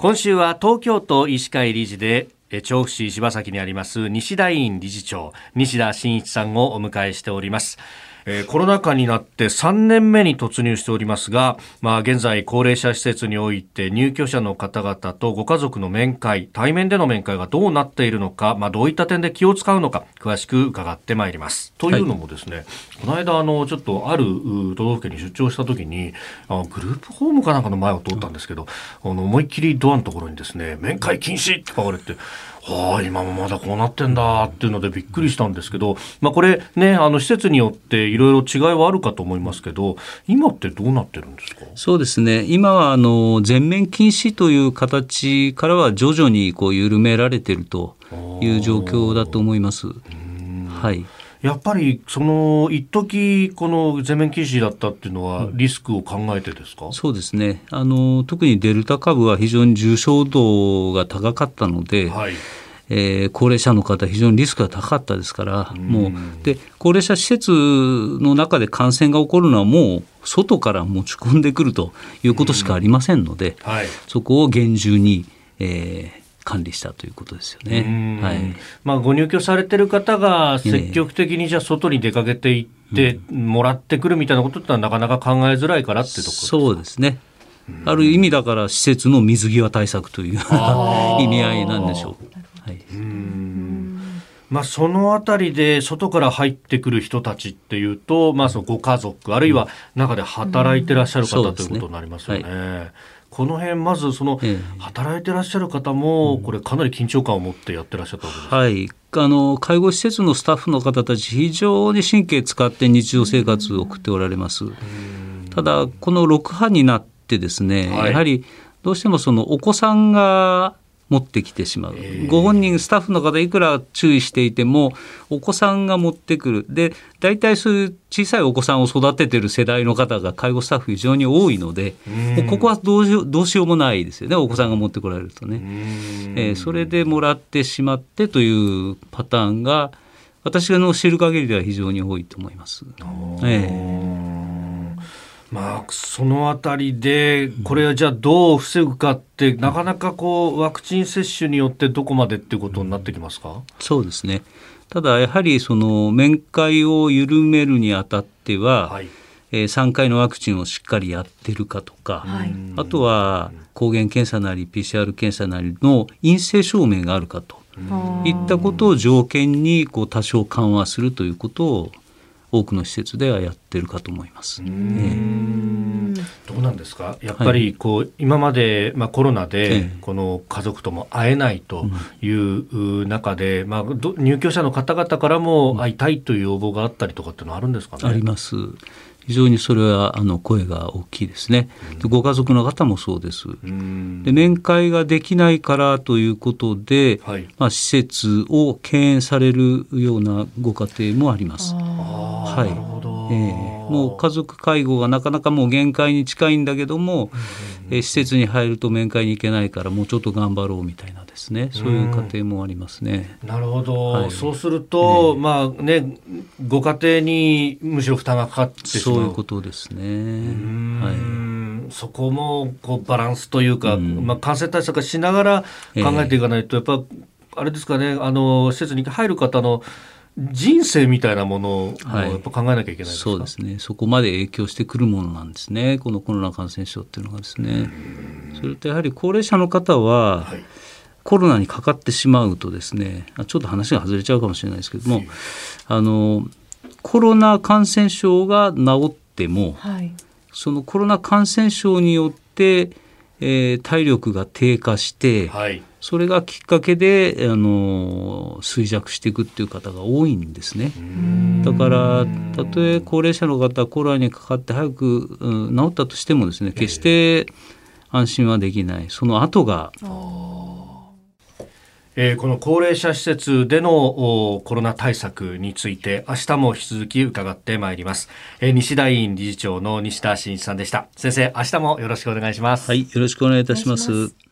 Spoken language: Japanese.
今週は東京都医師会理事で調布市柴崎にあります西田院理事長西田真一さんをお迎えしております。えー、コロナ禍になって3年目に突入しておりますが、まあ、現在高齢者施設において入居者の方々とご家族の面会対面での面会がどうなっているのか、まあ、どういった点で気を使うのか詳しく伺ってまいります。というのもですね、はい、この間あのちょっとある都道府県に出張した時にあグループホームかなんかの前を通ったんですけど、あの思いっきりドアのところにですね面会禁止って書かれてはあ、今もまだこうなってんだっていうのでびっくりしたんですけど、まあ、これね、あの施設によっていろいろ違いはあるかと思いますけど、今ってどうなってるんですか？そうですね、今はあの全面禁止という形からは徐々にこう緩められているという状況だと思います。はい。やっぱりその一時この全面禁止だったっていうのはリスクを考えてですか、うん、そうですね。あの特にデルタ株は非常に重症度が高かったので、はい。えー、高齢者の方、非常にリスクが高かったですから、もうで高齢者施設の中で感染が起こるのは、もう外から持ち込んでくるということしかありませんので、はい、そこを厳重に、えー、管理したということですよね。はい。まあご入居されてる方が積極的にじゃあ外に出かけていってもらってくるみたいなことってのはなかなか考えづらいからってところそうですね。ある意味だから施設の水際対策という 意味合いなんでしょう。はい、まあ、そのあたりで外から入ってくる人たちっていうと、まあ、そのご家族あるいは中で働いてらっしゃる方、ということになりますよね。はいこの辺まずその働いてらっしゃる方もこれかなり緊張感を持ってやってらっしゃったわけですか、はい、あの介護施設のスタッフの方たち非常に神経使って日常生活を送っておられます。ただこの6波になってですね、はい、やはりどうしてもそのお子さんが持ってきてしまう、ご本人スタッフの方いくら注意していてもお子さんが持ってくる。で大体そういう小さいお子さんを育ててる世代の方が介護スタッフ非常に多いのでもうここはどうしようどうしようもないですよね。お子さんが持ってこられるとね、えー、それでもらってしまってというパターンが私の知る限りでは非常に多いと思います。えーまあ、そのあたりで、これはじゃあどう防ぐかって、なかなかこうワクチン接種によってどこまでっていうことになってきますか？そうですね。ただやはりその面会を緩めるにあたっては、はい。えー、3回のワクチンをしっかりやってるかとか、はい、あとは抗原検査なり PCR 検査なりの陰性証明があるかと。いったことを条件にこう多少緩和するということを多くの施設ではやってるかと思います。どうなんですか？やっぱりこう、はい、今まで、まあ、コロナでこの家族とも会えないという中で、まあ、入居者の方々からも会いたいという要望があったりとかっていうのはあるんですかね？あります。非常にそれはあの声が大きいですね、でご家族の方もそうです、で面会ができないからということで、はい、まあ、施設を敬遠されるようなご家庭もあります。はい、えー、もう家族介護がなかなかもう限界に近いんだけども、え施設に入ると面会に行けないからもうちょっと頑張ろうみたいなですね。そういう家庭もありますね。なるほど、はい、そうすると、えー、まあねご家庭にむしろ負担がかかってそういうことですね。はい、そこもこうバランスというか、まあ、感染対策しながら考えていかないと、やっぱあれですかねあの施設に入る方の人生みたいなものをやっぱ考えなきゃいけない、はい、そうですね。そこまで影響してくるものなんですね。このコロナ感染症っていうのがですね。それとやはり高齢者の方は、はい、コロナにかかってしまうとですね。ちょっと話が外れちゃうかもしれないですけどもあのコロナ感染症が治っても、はい、そのコロナ感染症によって、えー、体力が低下して、はいそれがきっかけであの衰弱していくっていう方が多いんですね。だからたとえ高齢者の方コロナにかかって早く、うん、治ったとしてもですね決して安心はできないその後が。えー、この高齢者施設でのコロナ対策について明日も引き続き伺ってまいります、えー、西田委員理事長の西田真一さんでした。先生明日もよろしくお願いします。はいよろしくお願いいたします